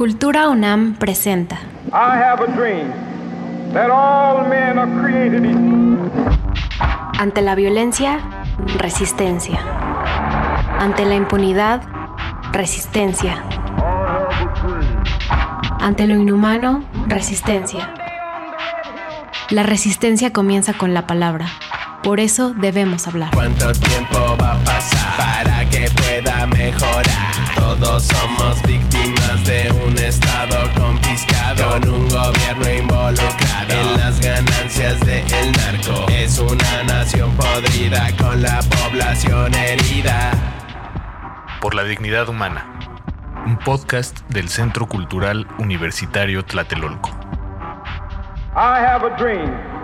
Cultura UNAM presenta. I have a dream that all men are created equal. Ante la violencia, resistencia. Ante la impunidad, resistencia. Ante lo inhumano, resistencia. La resistencia comienza con la palabra. Por eso debemos hablar. ¿Cuánto tiempo va a pasar para que pueda mejorar? Todos somos víctimas de un estado confiscado con un gobierno involucrado en las ganancias del narco. Es una nación podrida con la población herida. Por la dignidad humana. Un podcast del Centro Cultural Universitario Tlatelolco. I have a dream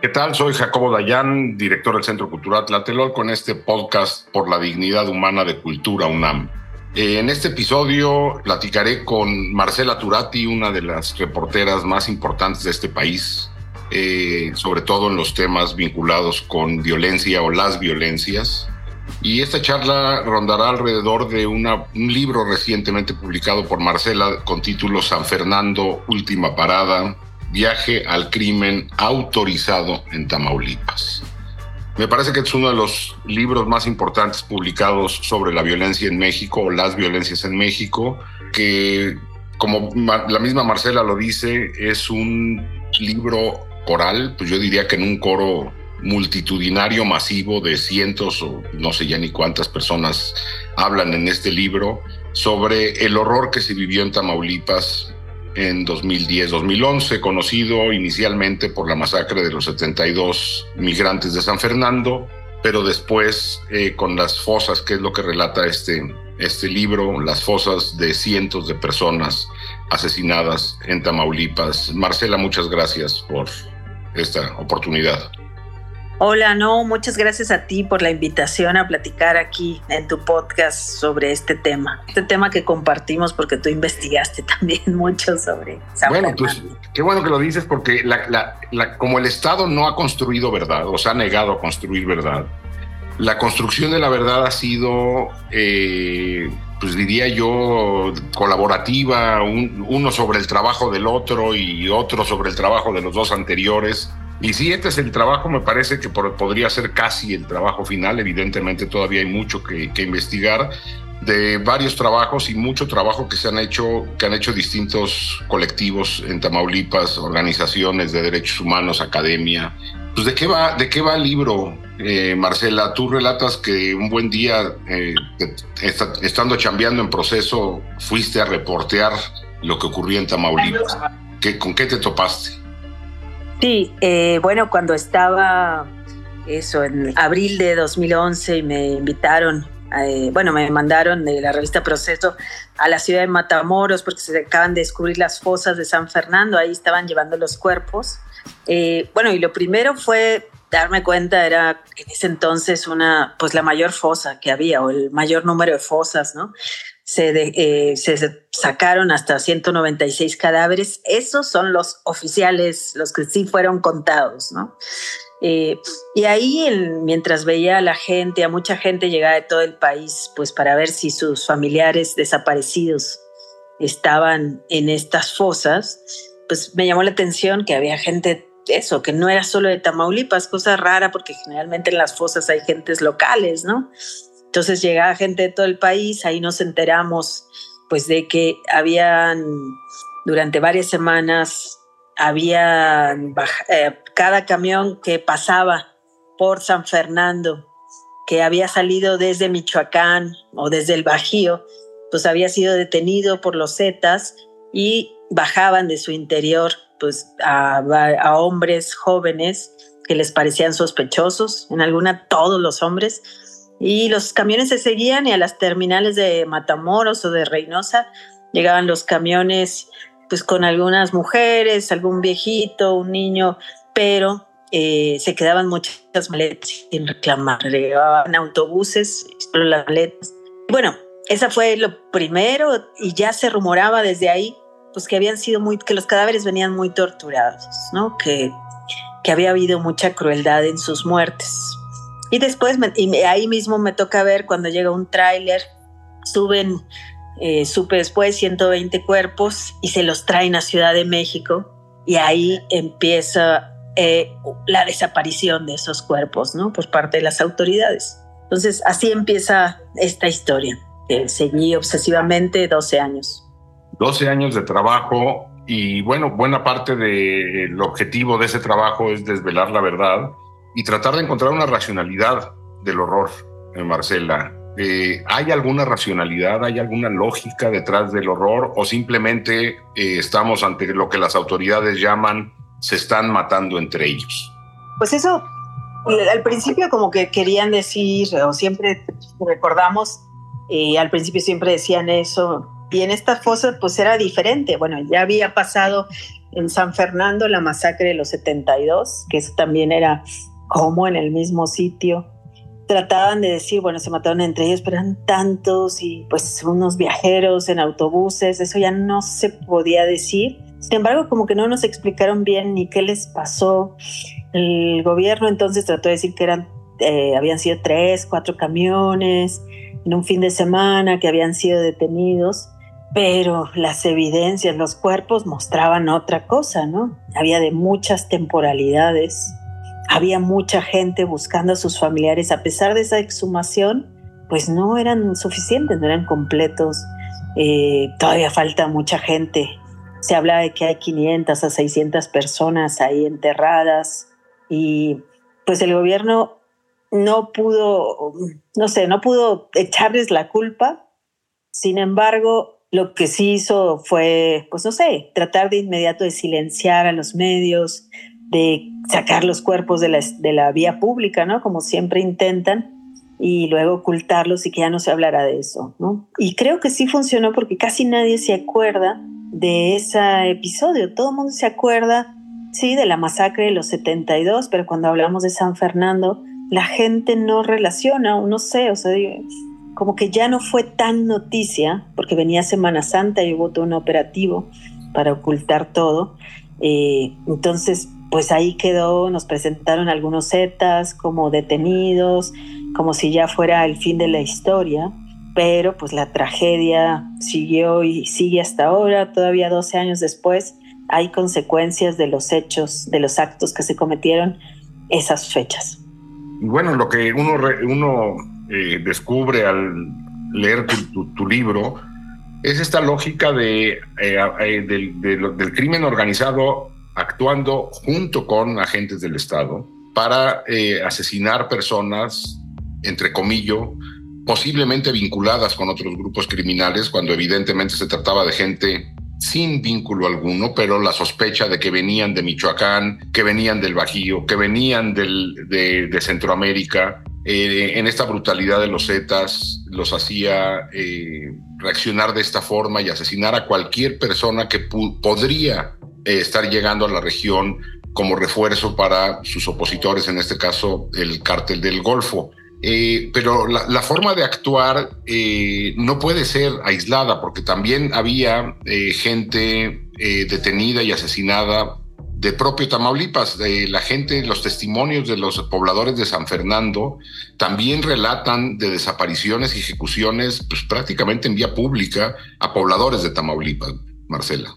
¿Qué tal? Soy Jacobo Dayan, director del Centro Cultural Tlatelolco, con este podcast por la dignidad humana de Cultura UNAM. Eh, en este episodio platicaré con Marcela Turati, una de las reporteras más importantes de este país, eh, sobre todo en los temas vinculados con violencia o las violencias. Y esta charla rondará alrededor de una, un libro recientemente publicado por Marcela con título San Fernando, Última Parada, Viaje al crimen autorizado en Tamaulipas. Me parece que es uno de los libros más importantes publicados sobre la violencia en México o las violencias en México, que como la misma Marcela lo dice, es un libro coral, pues yo diría que en un coro multitudinario masivo de cientos o no sé ya ni cuántas personas hablan en este libro sobre el horror que se vivió en Tamaulipas en 2010-2011, conocido inicialmente por la masacre de los 72 migrantes de San Fernando, pero después eh, con las fosas, que es lo que relata este, este libro, las fosas de cientos de personas asesinadas en Tamaulipas. Marcela, muchas gracias por esta oportunidad. Hola, no, muchas gracias a ti por la invitación a platicar aquí en tu podcast sobre este tema. Este tema que compartimos porque tú investigaste también mucho sobre San Bueno, pues qué bueno que lo dices porque la, la, la, como el Estado no ha construido verdad o se ha negado a construir verdad, la construcción de la verdad ha sido, eh, pues diría yo, colaborativa, un, uno sobre el trabajo del otro y otro sobre el trabajo de los dos anteriores. Y si este es el trabajo, me parece que por, podría ser casi el trabajo final. Evidentemente todavía hay mucho que, que, investigar de varios trabajos y mucho trabajo que se han hecho, que han hecho distintos colectivos en Tamaulipas, organizaciones de derechos humanos, academia. Pues de qué va, de qué va el libro, eh, Marcela. Tú relatas que un buen día, eh, estando chambeando en proceso, fuiste a reportear lo que ocurría en Tamaulipas. ¿Qué, ¿Con qué te topaste? Sí, eh, bueno, cuando estaba eso en abril de 2011 y me invitaron, eh, bueno, me mandaron de la revista Proceso a la ciudad de Matamoros porque se acaban de descubrir las fosas de San Fernando, ahí estaban llevando los cuerpos. Eh, bueno, y lo primero fue darme cuenta, era en ese entonces una, pues la mayor fosa que había o el mayor número de fosas, ¿no? Se, de, eh, se, sacaron hasta 196 cadáveres. Esos son los oficiales, los que sí fueron contados, ¿no? Eh, y ahí, mientras veía a la gente, a mucha gente llegada de todo el país, pues para ver si sus familiares desaparecidos estaban en estas fosas, pues me llamó la atención que había gente, eso, que no era solo de Tamaulipas, cosa rara porque generalmente en las fosas hay gentes locales, ¿no? Entonces llegaba gente de todo el país, ahí nos enteramos pues de que habían durante varias semanas había eh, cada camión que pasaba por San Fernando, que había salido desde Michoacán o desde el Bajío, pues había sido detenido por los Zetas y bajaban de su interior pues a, a hombres jóvenes que les parecían sospechosos, en alguna todos los hombres, y los camiones se seguían y a las terminales de Matamoros o de Reynosa llegaban los camiones pues con algunas mujeres, algún viejito, un niño, pero eh, se quedaban muchas maletas sin reclamar, llegaban autobuses, pero las maletas. Bueno, esa fue lo primero y ya se rumoraba desde ahí pues que habían sido muy, que los cadáveres venían muy torturados, ¿no? Que, que había habido mucha crueldad en sus muertes. Y después, y ahí mismo me toca ver cuando llega un tráiler, suben, eh, supe después, 120 cuerpos y se los traen a Ciudad de México. Y ahí empieza eh, la desaparición de esos cuerpos, ¿no? Por parte de las autoridades. Entonces, así empieza esta historia, que seguí obsesivamente 12 años. 12 años de trabajo y bueno, buena parte del objetivo de ese trabajo es desvelar la verdad y tratar de encontrar una racionalidad del horror, en Marcela. Eh, ¿Hay alguna racionalidad, hay alguna lógica detrás del horror o simplemente eh, estamos ante lo que las autoridades llaman se están matando entre ellos? Pues eso, al principio como que querían decir, o siempre recordamos, eh, al principio siempre decían eso, y en esta fosa pues era diferente. Bueno, ya había pasado en San Fernando la masacre de los 72, que eso también era como en el mismo sitio. Trataban de decir, bueno, se mataron entre ellos, pero eran tantos y pues unos viajeros en autobuses, eso ya no se podía decir. Sin embargo, como que no nos explicaron bien ni qué les pasó. El gobierno entonces trató de decir que eran, eh, habían sido tres, cuatro camiones en un fin de semana que habían sido detenidos pero las evidencias, los cuerpos mostraban otra cosa, ¿no? Había de muchas temporalidades, había mucha gente buscando a sus familiares, a pesar de esa exhumación, pues no eran suficientes, no eran completos, eh, todavía falta mucha gente. Se habla de que hay 500 a 600 personas ahí enterradas y pues el gobierno no pudo, no sé, no pudo echarles la culpa. Sin embargo, lo que sí hizo fue, pues no sé, tratar de inmediato de silenciar a los medios, de sacar los cuerpos de la, de la vía pública, ¿no? Como siempre intentan, y luego ocultarlos y que ya no se hablará de eso, ¿no? Y creo que sí funcionó porque casi nadie se acuerda de ese episodio. Todo el mundo se acuerda, sí, de la masacre de los 72, pero cuando hablamos de San Fernando, la gente no relaciona, o no sé, o sea, como que ya no fue tan noticia, porque venía Semana Santa y hubo todo un operativo para ocultar todo. Eh, entonces, pues ahí quedó, nos presentaron algunos Zetas como detenidos, como si ya fuera el fin de la historia, pero pues la tragedia siguió y sigue hasta ahora, todavía 12 años después, hay consecuencias de los hechos, de los actos que se cometieron esas fechas. Bueno, lo que uno, uno eh, descubre al leer tu, libro es esta lógica de, eh, eh, del, crimen organizado actuando junto con agentes del Estado para asesinar personas, entre comillas, posiblemente vinculadas con otros grupos criminales, cuando evidentemente se trataba de gente sin vínculo alguno, pero la sospecha de que venían de Michoacán, que venían del Bajío, que venían de, de Centroamérica, eh, en esta brutalidad de los Zetas los hacía eh, reaccionar de esta forma y asesinar a cualquier persona que podría eh, estar llegando a la región como refuerzo para sus opositores, en este caso el cártel del Golfo. pero la, forma de actuar no puede ser aislada porque también había gente detenida y asesinada de propio Tamaulipas. La gente, los testimonios de los pobladores de San Fernando también relatan de desapariciones y ejecuciones pues, prácticamente en vía pública a pobladores de Tamaulipas, Marcela.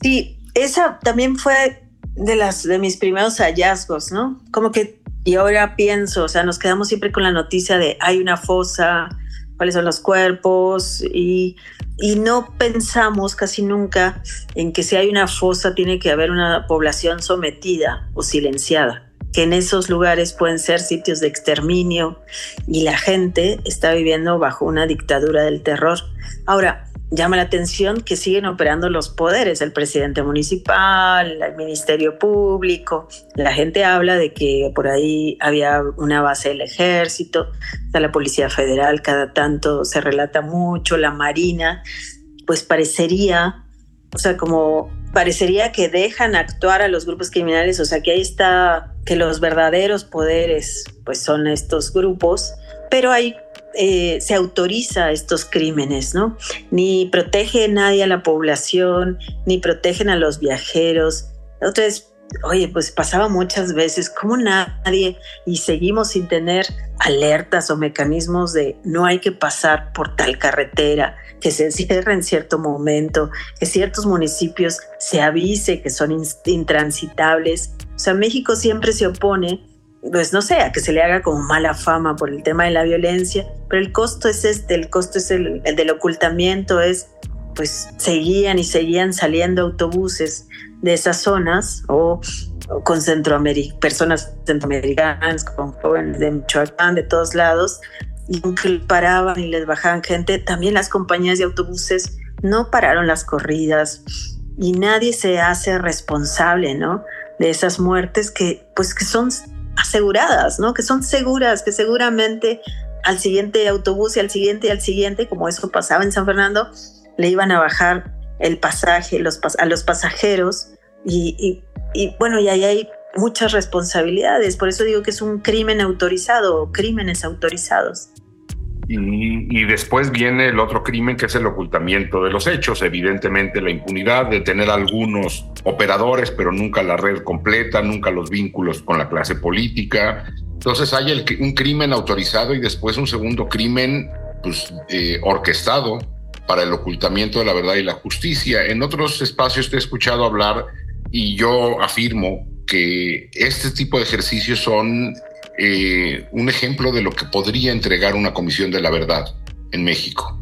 Sí, esa también fue de las de mis primeros hallazgos, ¿no? Como que y ahora pienso, o sea, nos quedamos siempre con la noticia de hay una fosa, cuáles son los cuerpos y, y no pensamos casi nunca en que si hay una fosa tiene que haber una población sometida o silenciada, que en esos lugares pueden ser sitios de exterminio y la gente está viviendo bajo una dictadura del terror. Ahora, llama la atención que siguen operando los poderes, el presidente municipal, el ministerio público. La gente habla de que por ahí había una base del ejército, está la Policía Federal, cada tanto se relata mucho, la Marina, pues parecería, o sea, como parecería que dejan actuar a los grupos criminales, o sea, que ahí está, que los verdaderos poderes, pues son estos grupos, pero hay eh, se autoriza estos crímenes, ¿no? Ni protege nadie a la población, ni protegen a los viajeros. Entonces, oye, pues pasaba muchas veces, como nadie, y seguimos sin tener alertas o mecanismos de no hay que pasar por tal carretera, que se cierre en cierto momento, que ciertos municipios se avise que son intransitables. O sea, México siempre se opone, pues no sé, a que se le haga como mala fama por el tema de la violencia, pero el costo es este, el costo es el, el del ocultamiento, es pues seguían y seguían saliendo autobuses de esas zonas o, con Centroamérica, personas centroamericanas, con jóvenes de Michoacán, de todos lados, y aunque paraban y les bajaban gente, también las compañías de autobuses no pararon las corridas y nadie se hace responsable, ¿no? De esas muertes que, pues, que son aseguradas, ¿no? Que son seguras, que seguramente al siguiente autobús y al siguiente y al siguiente, como eso pasaba en San Fernando, le iban a bajar el pasaje los, a los pasajeros y, bueno, y ahí hay muchas responsabilidades, por eso digo que es un crimen autorizado o crímenes autorizados. Y, después viene el otro crimen que es el ocultamiento de los hechos, evidentemente la impunidad de tener algunos operadores, pero nunca la red completa, nunca los vínculos con la clase política. Entonces hay el, un crimen autorizado y después un segundo crimen pues, eh, orquestado para el ocultamiento de la verdad y la justicia. En otros espacios te he escuchado hablar y yo afirmo que este tipo de ejercicios son eh, un ejemplo de lo que podría entregar una comisión de la verdad en México.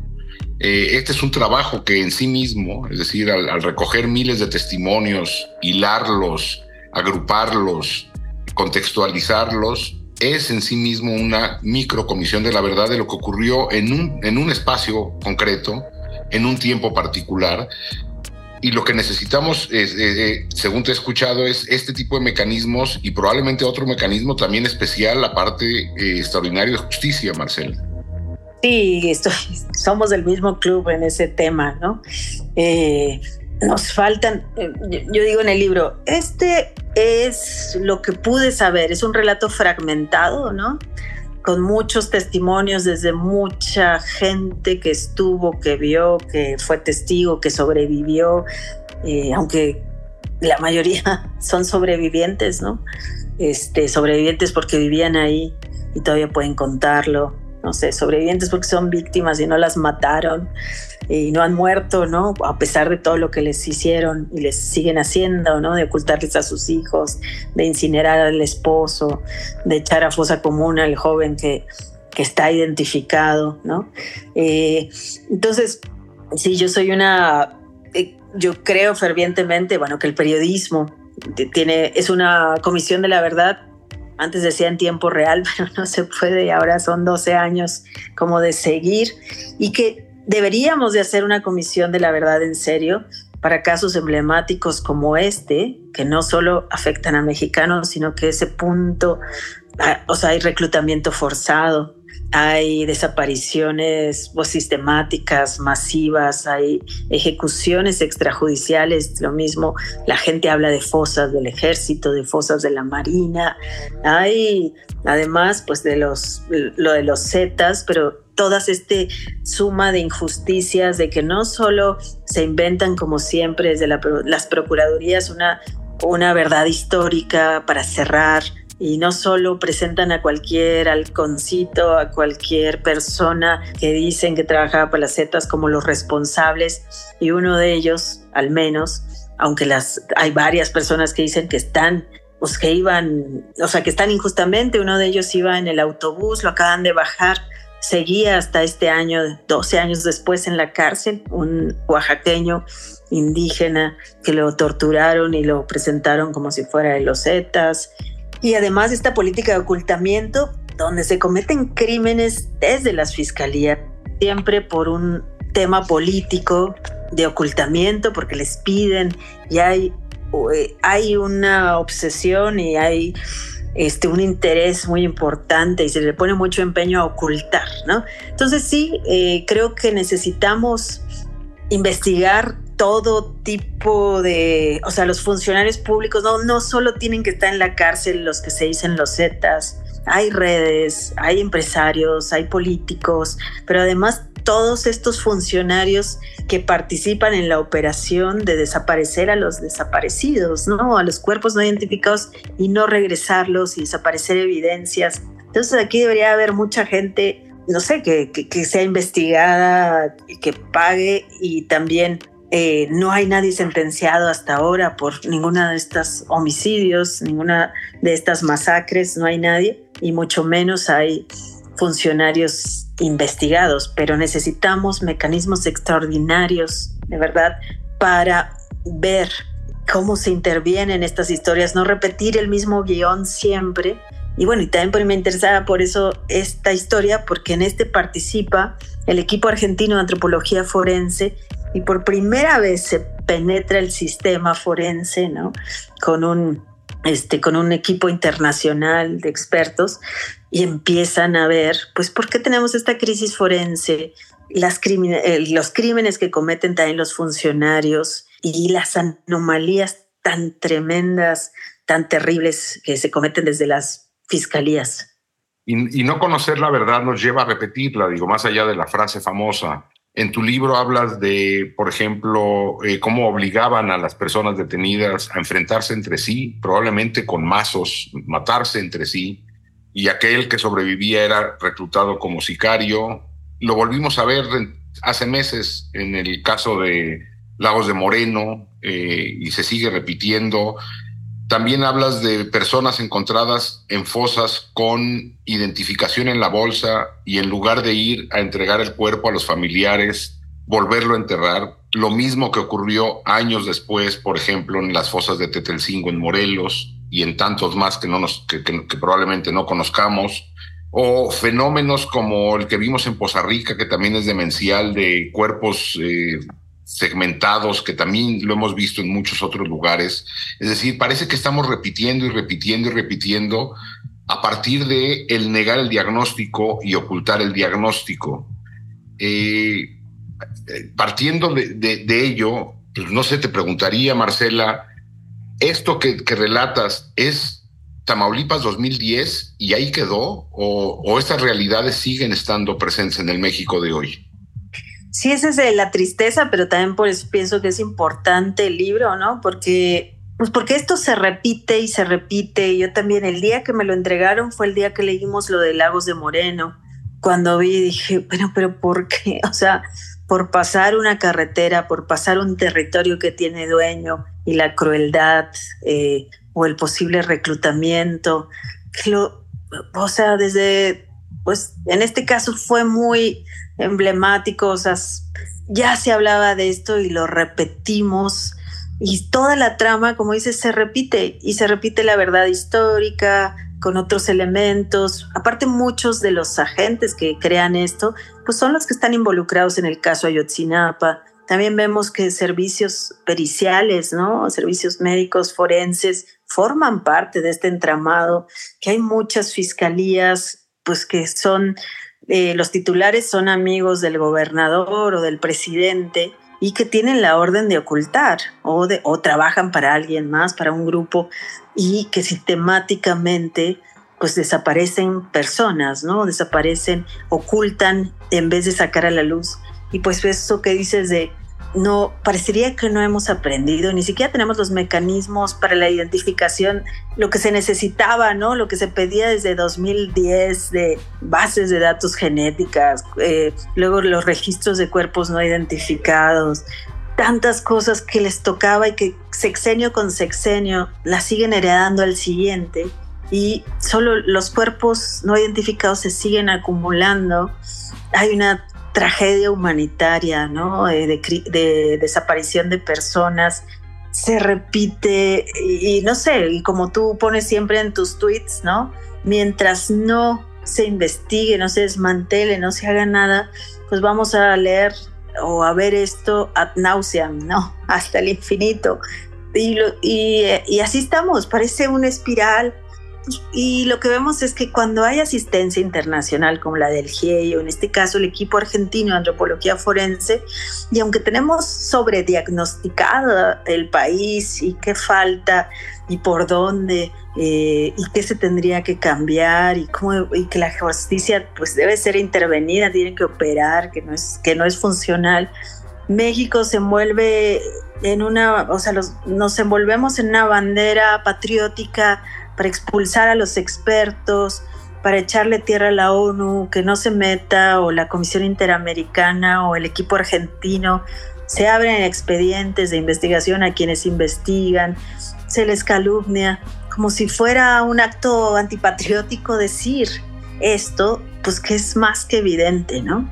Eh, este es un trabajo que en sí mismo, es decir, al, al recoger miles de testimonios, hilarlos, agruparlos, contextualizarlos, es en sí mismo una microcomisión de la verdad de lo que ocurrió en un, en un espacio concreto en un tiempo particular. Y lo que necesitamos, es, eh, eh, según te he escuchado, es este tipo de mecanismos y probablemente otro mecanismo también especial, la parte eh, extraordinaria de justicia, Marcela. Sí, estoy, somos del mismo club en ese tema, ¿no? nos faltan, yo digo en el libro, este es lo que pude saber, es un relato fragmentado, ¿no? Con muchos testimonios desde mucha gente que estuvo, que vio, que fue testigo, que sobrevivió, eh, aunque la mayoría son sobrevivientes, ¿no? Este, sobrevivientes porque vivían ahí y todavía pueden contarlo, no sé, sobrevivientes porque son víctimas y no las mataron y no han muerto, ¿no? A pesar de todo lo que les hicieron y les siguen haciendo, ¿no? De ocultarles a sus hijos, de incinerar al esposo, de echar a fosa común al joven que, que está identificado, ¿no? Eh, entonces, sí, yo soy una, eh, yo creo fervientemente, bueno, que el periodismo tiene, es una comisión de la verdad antes decía en tiempo real, pero no se puede, ahora son 12 años como de seguir y que deberíamos de hacer una comisión de la verdad en serio para casos emblemáticos como este, que no solo afectan a mexicanos, sino que ese punto, ah, o sea, hay reclutamiento forzado, hay desapariciones sistemáticas, masivas, hay ejecuciones extrajudiciales, lo mismo, la gente habla de fosas del ejército, de fosas de la marina, hay además pues de los, lo de los Zetas, pero todas este suma de injusticias, de que no solo se inventan como siempre desde las procuradurías una, una verdad histórica para cerrar y no solo presentan a cualquier halconcito, a cualquier persona que dicen que trabajaba para las Zetas como los responsables y uno de ellos, al menos, aunque las hay varias personas que dicen que están pues que iban, o sea, que están injustamente, uno de ellos iba en el autobús, lo acaban de bajar seguía hasta este año, 12 años después, en la cárcel, un oaxaqueño indígena que lo torturaron y lo presentaron como si fuera de los Zetas. Y además esta política de ocultamiento, donde se cometen crímenes desde las fiscalías, siempre por un tema político de ocultamiento, porque les piden y hay, eh, hay una obsesión y hay este, un interés muy importante y se le pone mucho empeño a ocultar, ¿no? Entonces sí, eh, creo que necesitamos investigar todo tipo de, o sea, los funcionarios públicos no, no solo tienen que estar en la cárcel los que se dicen los Zetas, hay redes, hay empresarios, hay políticos, pero además todos estos funcionarios que participan en la operación de desaparecer a los desaparecidos, ¿no? A los cuerpos no identificados y no regresarlos y desaparecer evidencias. Entonces aquí debería haber mucha gente, no sé, que, que, sea investigada, que pague y también eh, no hay nadie sentenciado hasta ahora por ninguna de estos homicidios, ninguna de estas masacres, no hay nadie y mucho menos hay funcionarios investigados, pero necesitamos mecanismos extraordinarios, de verdad, para ver cómo se interviene en estas historias, no repetir el mismo guion siempre. Y bueno, y también me interesaba por eso esta historia, porque en este participa el equipo argentino de antropología forense y por primera vez se penetra el sistema forense, ¿no? Con un, este, con un equipo internacional de expertos y empiezan a ver, pues, ¿por qué tenemos esta crisis forense? Las eh, los crímenes que cometen también los funcionarios y las anomalías tan tremendas, tan terribles que se cometen desde las fiscalías. Y, no conocer la verdad nos lleva a repetirla, digo, más allá de la frase famosa. En tu libro hablas de, por ejemplo, eh, cómo obligaban a las personas detenidas a enfrentarse entre sí, probablemente con mazos, matarse entre sí, y aquel que sobrevivía era reclutado como sicario. Lo volvimos a ver hace meses en el caso de Lagos de Moreno eh, y se sigue repitiendo. También hablas de personas encontradas en fosas con identificación en la bolsa y en lugar de ir a entregar el cuerpo a los familiares, volverlo a enterrar. Lo mismo que ocurrió años después, por ejemplo, en las fosas de Tetelcingo en Morelos y en tantos más que, no nos, que, probablemente no conozcamos, o fenómenos como el que vimos en Poza Rica, que también es demencial, de cuerpos eh, segmentados, que también lo hemos visto en muchos otros lugares. Es decir, parece que estamos repitiendo y repitiendo y repitiendo a partir de el negar el diagnóstico y ocultar el diagnóstico. Eh, eh, partiendo de, ello, pues no sé, te preguntaría, Marcela, esto que, relatas es Tamaulipas 2010 y ahí quedó o, estas realidades siguen estando presentes en el México de hoy? Sí, esa es la tristeza, pero también por eso pienso que es importante el libro, ¿no? Porque, pues porque esto se repite y se repite. Yo también el día que me lo entregaron fue el día que leímos lo de Lagos de Moreno. Cuando vi dije, bueno, pero ¿por qué? O sea, por pasar una carretera, por pasar un territorio que tiene dueño y la crueldad eh, o el posible reclutamiento. o sea, desde, pues en este caso fue muy emblemático, o sea, ya se hablaba de esto y lo repetimos y toda la trama, como dices, se repite y se repite la verdad histórica, con otros elementos. Aparte, muchos de los agentes que crean esto, pues son los que están involucrados en el caso Ayotzinapa. También vemos que servicios periciales, ¿no? Servicios médicos forenses forman parte de este entramado, que hay muchas fiscalías, pues que son, eh, los titulares son amigos del gobernador o del presidente y que tienen la orden de ocultar o, de, o trabajan para alguien más, para un grupo y que sistemáticamente pues desaparecen personas, ¿no? Desaparecen, ocultan en vez de sacar a la luz. Y pues eso que dices de no, parecería que no hemos aprendido, ni siquiera tenemos los mecanismos para la identificación, lo que se necesitaba, ¿no? Lo que se pedía desde 2010 de bases de datos genéticas, eh, luego los registros de cuerpos no identificados, tantas cosas que les tocaba y que sexenio con sexenio las siguen heredando al siguiente y solo los cuerpos no identificados se siguen acumulando. Hay una tragedia humanitaria, ¿no? De, desaparición de personas. Se repite y, no sé, y como tú pones siempre en tus tweets, ¿no? Mientras no se investigue, no se desmantele, no se haga nada, pues vamos a leer o a ver esto ad nauseam, ¿no? Hasta el infinito. Y, así estamos, parece una espiral. Y lo que vemos es que cuando hay asistencia internacional como la del GIEI o en este caso el equipo argentino de antropología forense, y aunque tenemos sobrediagnosticado el país y qué falta y por dónde, eh, y qué se tendría que cambiar y cómo y que la justicia pues debe ser intervenida, tiene que operar, que no es que no es funcional. México se envuelve en una, o sea, nos envolvemos en una bandera patriótica para expulsar a los expertos, para echarle tierra a la ONU, que no se meta, o la Comisión Interamericana, o el equipo argentino. Se abren expedientes de investigación a quienes investigan, se les calumnia como si fuera un acto antipatriótico decir esto, pues que es más que evidente, ¿no?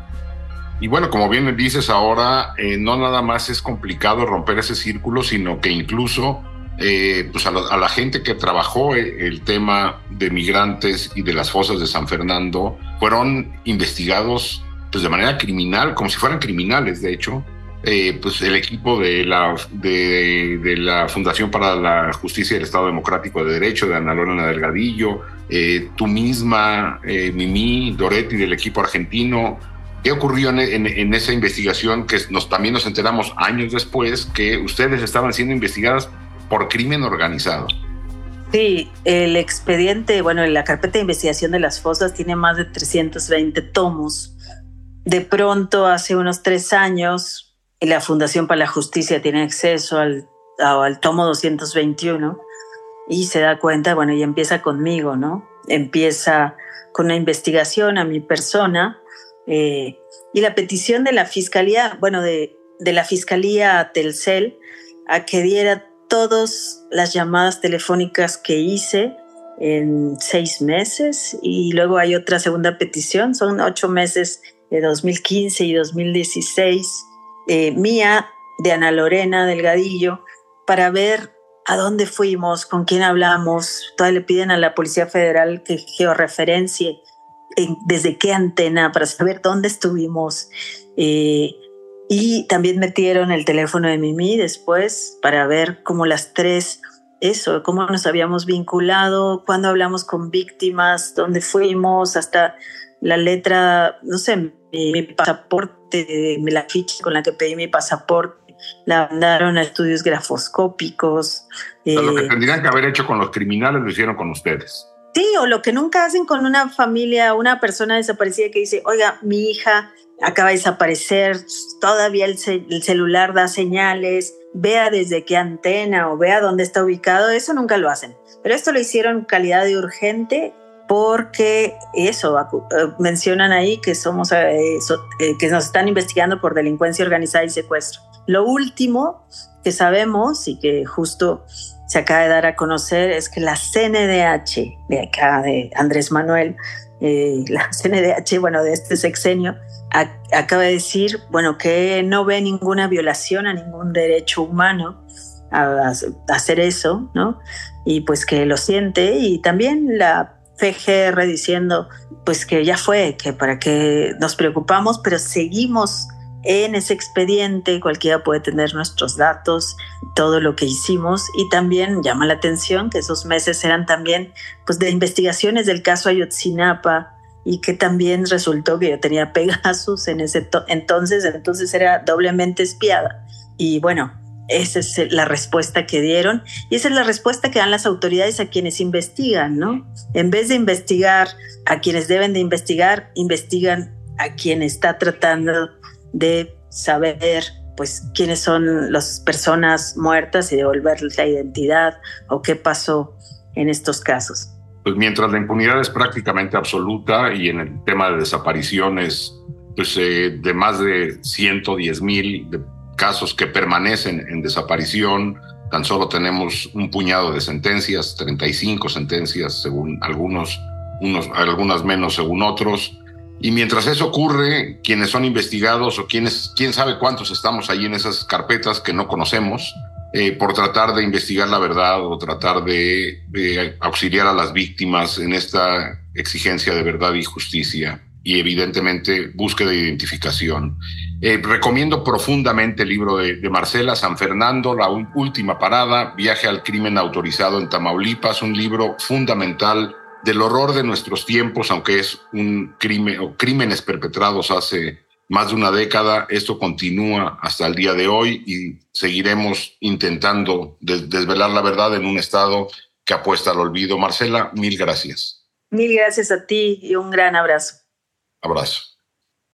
Y bueno, como bien dices ahora, eh, no nada más es complicado romper ese círculo, sino que incluso eh, pues a la, gente que trabajó eh, el tema de migrantes y de las fosas de San Fernando fueron investigados pues de manera criminal, como si fueran criminales, de hecho, eh, pues el equipo de la, de, la Fundación para la Justicia y el Estado Democrático de Derecho, de Ana Lorena Delgadillo, eh, tú misma, eh, Mimi, Doretti del equipo argentino. ¿Qué ocurrió en, esa investigación que nos, también nos enteramos años después que ustedes estaban siendo investigadas por crimen organizado? Sí, el expediente, bueno, la carpeta de investigación de las fosas tiene más de 320 tomos. De pronto, hace unos tres años, la Fundación para la Justicia tiene acceso al, al tomo 221 y se da cuenta, bueno, y empieza conmigo, ¿no? Empieza con una investigación a mi persona eh, y la petición de la Fiscalía, bueno, de, de la Fiscalía Telcel a que diera todas las llamadas telefónicas que hice en seis meses y luego hay otra segunda petición, son ocho meses de 2015 y 2016 eh, mía, de Ana Lorena Delgadillo, para ver a dónde fuimos, con quién hablamos. Todavía le piden a la Policía Federal que georreferencie desde qué antena para saber dónde estuvimos. Eh, y también metieron el teléfono de Mimi después para ver cómo las tres, eso, cómo nos habíamos vinculado, cuándo hablamos con víctimas, dónde fuimos, hasta la letra, no sé, mi, pasaporte, la ficha con la que pedí mi pasaporte, la mandaron a estudios grafoscópicos. lo que eh, tendrían que haber hecho con los criminales lo hicieron con ustedes. Sí, o lo que nunca hacen con una familia, una persona desaparecida que dice, oiga, mi hija acaba de desaparecer, todavía el, el celular da señales, vea desde qué antena o vea dónde está ubicado, eso nunca lo hacen. Pero esto lo hicieron calidad de urgente porque eso, eh, mencionan ahí que somos, eh, eh, que nos están investigando por delincuencia organizada y secuestro. Lo último que sabemos y que justo se acaba de dar a conocer es que la CNDH de acá, de Andrés Manuel, la CNDH, bueno, de este sexenio, acaba de decir, bueno, que no ve ninguna violación a ningún derecho humano a hacer eso, ¿no? Y pues que lo siente y también la FGR diciendo pues que ya fue, que para qué nos preocupamos, pero seguimos en ese expediente, cualquiera puede tener nuestros datos, todo lo que hicimos y también llama la atención que esos meses eran también pues de investigaciones del caso Ayotzinapa y que también resultó que yo tenía Pegasus en ese entonces, entonces era doblemente espiada. Y bueno, esa es la respuesta que dieron y esa es la respuesta que dan las autoridades a quienes investigan, ¿no? En vez de investigar a quienes deben de investigar, investigan a quien está tratando de saber pues quiénes son las personas muertas y devolverles la identidad o qué pasó en estos casos. Pues mientras la impunidad es prácticamente absoluta y en el tema de desapariciones pues eh, de más de 110 mil casos que permanecen en desaparición. Tan solo tenemos un puñado de sentencias, 35 sentencias según algunos, unos, algunas menos según otros. Y mientras eso ocurre, quienes son investigados o quienes, quién sabe cuántos estamos ahí en esas carpetas que no conocemos, eh, por tratar de investigar la verdad o tratar de, de, auxiliar a las víctimas en esta exigencia de verdad y justicia y evidentemente búsqueda de identificación. Eh, recomiendo profundamente el libro de, Marcela San Fernando, La Última Parada, Viaje al Crimen Autorizado en Tamaulipas, un libro fundamental del horror de nuestros tiempos, aunque es un crimen o crímenes perpetrados hace más de una década. Esto continúa hasta el día de hoy y seguiremos intentando desvelar la verdad en un estado que apuesta al olvido. Marcela, mil gracias. Mil gracias a ti y un gran abrazo. Abrazo.